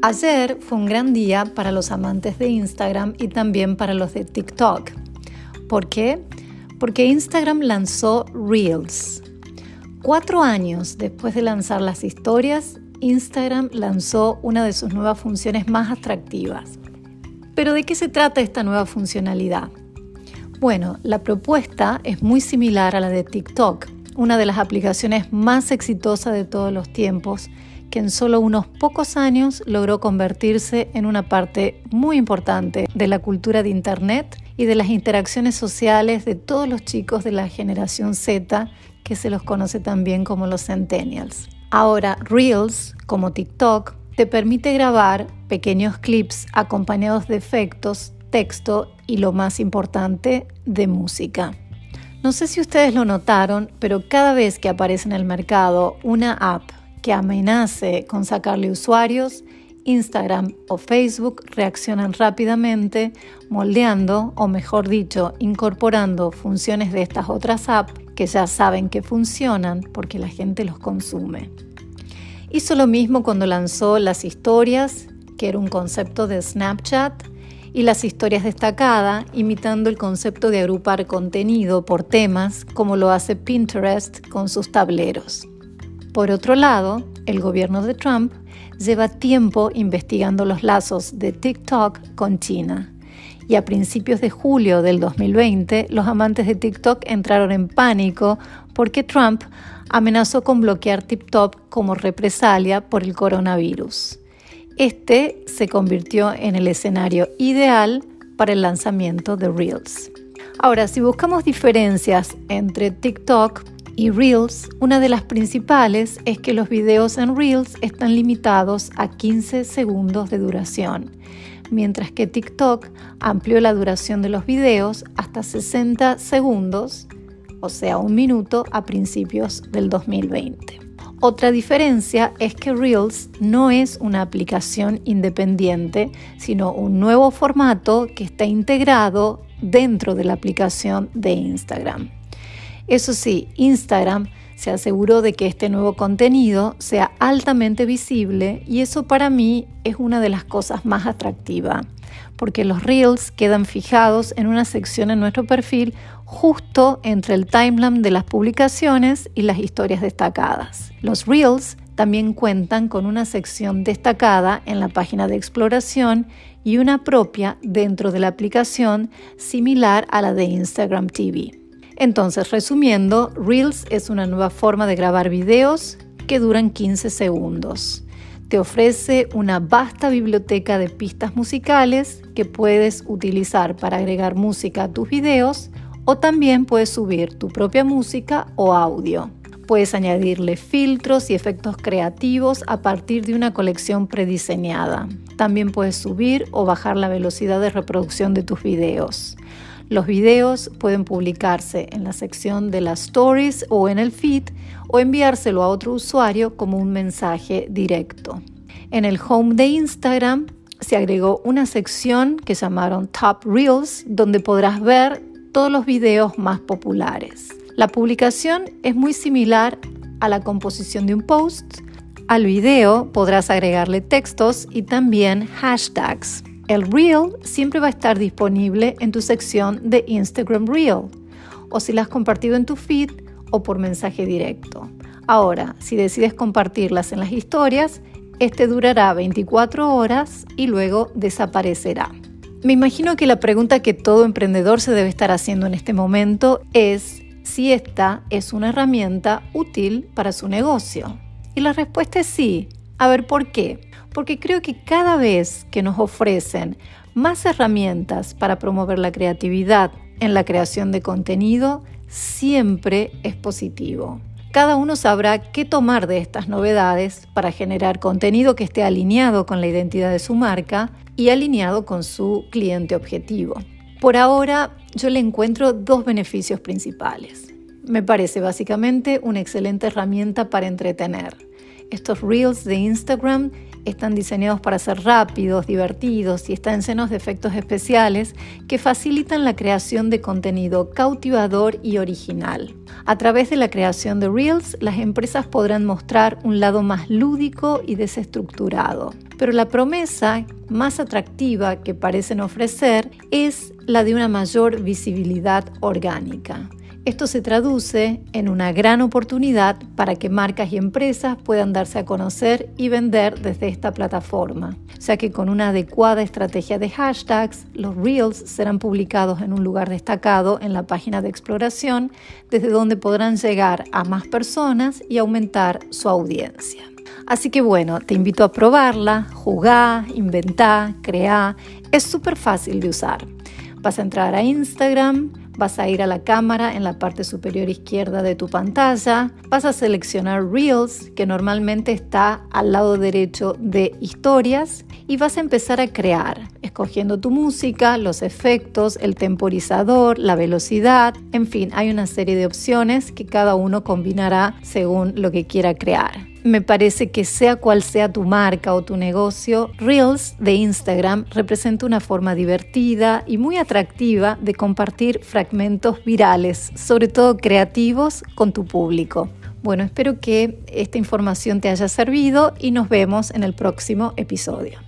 Ayer fue un gran día para los amantes de Instagram y también para los de TikTok. ¿Por qué? Porque Instagram lanzó Reels. Cuatro años después de lanzar las historias, Instagram lanzó una de sus nuevas funciones más atractivas. Pero ¿de qué se trata esta nueva funcionalidad? Bueno, la propuesta es muy similar a la de TikTok, una de las aplicaciones más exitosas de todos los tiempos, que en solo unos pocos años logró convertirse en una parte muy importante de la cultura de Internet y de las interacciones sociales de todos los chicos de la generación Z, que se los conoce también como los Centennials. Ahora, Reels, como TikTok, te permite grabar pequeños clips acompañados de efectos, texto y lo más importante, de música. No sé si ustedes lo notaron, pero cada vez que aparece en el mercado una app que amenace con sacarle usuarios, Instagram o Facebook reaccionan rápidamente, moldeando, o mejor dicho, incorporando funciones de estas otras apps que ya saben que funcionan porque la gente los consume. Hizo lo mismo cuando lanzó las historias, que era un concepto de Snapchat, y las historias destacadas, imitando el concepto de agrupar contenido por temas, como lo hace Pinterest con sus tableros. Por otro lado, el gobierno de Trump lleva tiempo investigando los lazos de TikTok con China. Y a principios de julio del 2020, los amantes de TikTok entraron en pánico porque Trump amenazó con bloquear TikTok como represalia por el coronavirus. Este se convirtió en el escenario ideal para el lanzamiento de Reels. Ahora, si buscamos diferencias entre TikTok y Reels, una de las principales es que los videos en Reels están limitados a 15 segundos de duración, mientras que TikTok amplió la duración de los videos hasta 60 segundos, o sea, un minuto a principios del 2020. Otra diferencia es que Reels no es una aplicación independiente, sino un nuevo formato que está integrado dentro de la aplicación de Instagram. Eso sí, Instagram se aseguró de que este nuevo contenido sea altamente visible y eso para mí es una de las cosas más atractivas, porque los reels quedan fijados en una sección en nuestro perfil justo entre el timeline de las publicaciones y las historias destacadas. Los reels también cuentan con una sección destacada en la página de exploración y una propia dentro de la aplicación similar a la de Instagram TV. Entonces, resumiendo, Reels es una nueva forma de grabar videos que duran 15 segundos. Te ofrece una vasta biblioteca de pistas musicales que puedes utilizar para agregar música a tus videos o también puedes subir tu propia música o audio. Puedes añadirle filtros y efectos creativos a partir de una colección prediseñada. También puedes subir o bajar la velocidad de reproducción de tus videos. Los videos pueden publicarse en la sección de las stories o en el feed o enviárselo a otro usuario como un mensaje directo. En el home de Instagram se agregó una sección que llamaron Top Reels, donde podrás ver todos los videos más populares. La publicación es muy similar a la composición de un post. Al video podrás agregarle textos y también hashtags. El Reel siempre va a estar disponible en tu sección de Instagram Reel o si la has compartido en tu feed o por mensaje directo. Ahora, si decides compartirlas en las historias, este durará 24 horas y luego desaparecerá. Me imagino que la pregunta que todo emprendedor se debe estar haciendo en este momento es si esta es una herramienta útil para su negocio. Y la respuesta es sí. A ver, ¿por qué? porque creo que cada vez que nos ofrecen más herramientas para promover la creatividad en la creación de contenido, siempre es positivo. Cada uno sabrá qué tomar de estas novedades para generar contenido que esté alineado con la identidad de su marca y alineado con su cliente objetivo. Por ahora, yo le encuentro dos beneficios principales. Me parece básicamente una excelente herramienta para entretener estos reels de Instagram están diseñados para ser rápidos, divertidos y están llenos de efectos especiales que facilitan la creación de contenido cautivador y original. A través de la creación de Reels, las empresas podrán mostrar un lado más lúdico y desestructurado. Pero la promesa más atractiva que parecen ofrecer es la de una mayor visibilidad orgánica. Esto se traduce en una gran oportunidad para que marcas y empresas puedan darse a conocer y vender desde esta plataforma, ya que con una adecuada estrategia de hashtags, los reels serán publicados en un lugar destacado en la página de exploración, desde donde podrán llegar a más personas y aumentar su audiencia. Así que bueno, te invito a probarla, jugar, inventar, crear. Es súper fácil de usar. Vas a entrar a Instagram, vas a ir a la cámara en la parte superior izquierda de tu pantalla, vas a seleccionar Reels, que normalmente está al lado derecho de historias, y vas a empezar a crear, escogiendo tu música, los efectos, el temporizador, la velocidad, en fin, hay una serie de opciones que cada uno combinará según lo que quiera crear. Me parece que sea cual sea tu marca o tu negocio, Reels de Instagram representa una forma divertida y muy atractiva de compartir fragmentos virales, sobre todo creativos, con tu público. Bueno, espero que esta información te haya servido y nos vemos en el próximo episodio.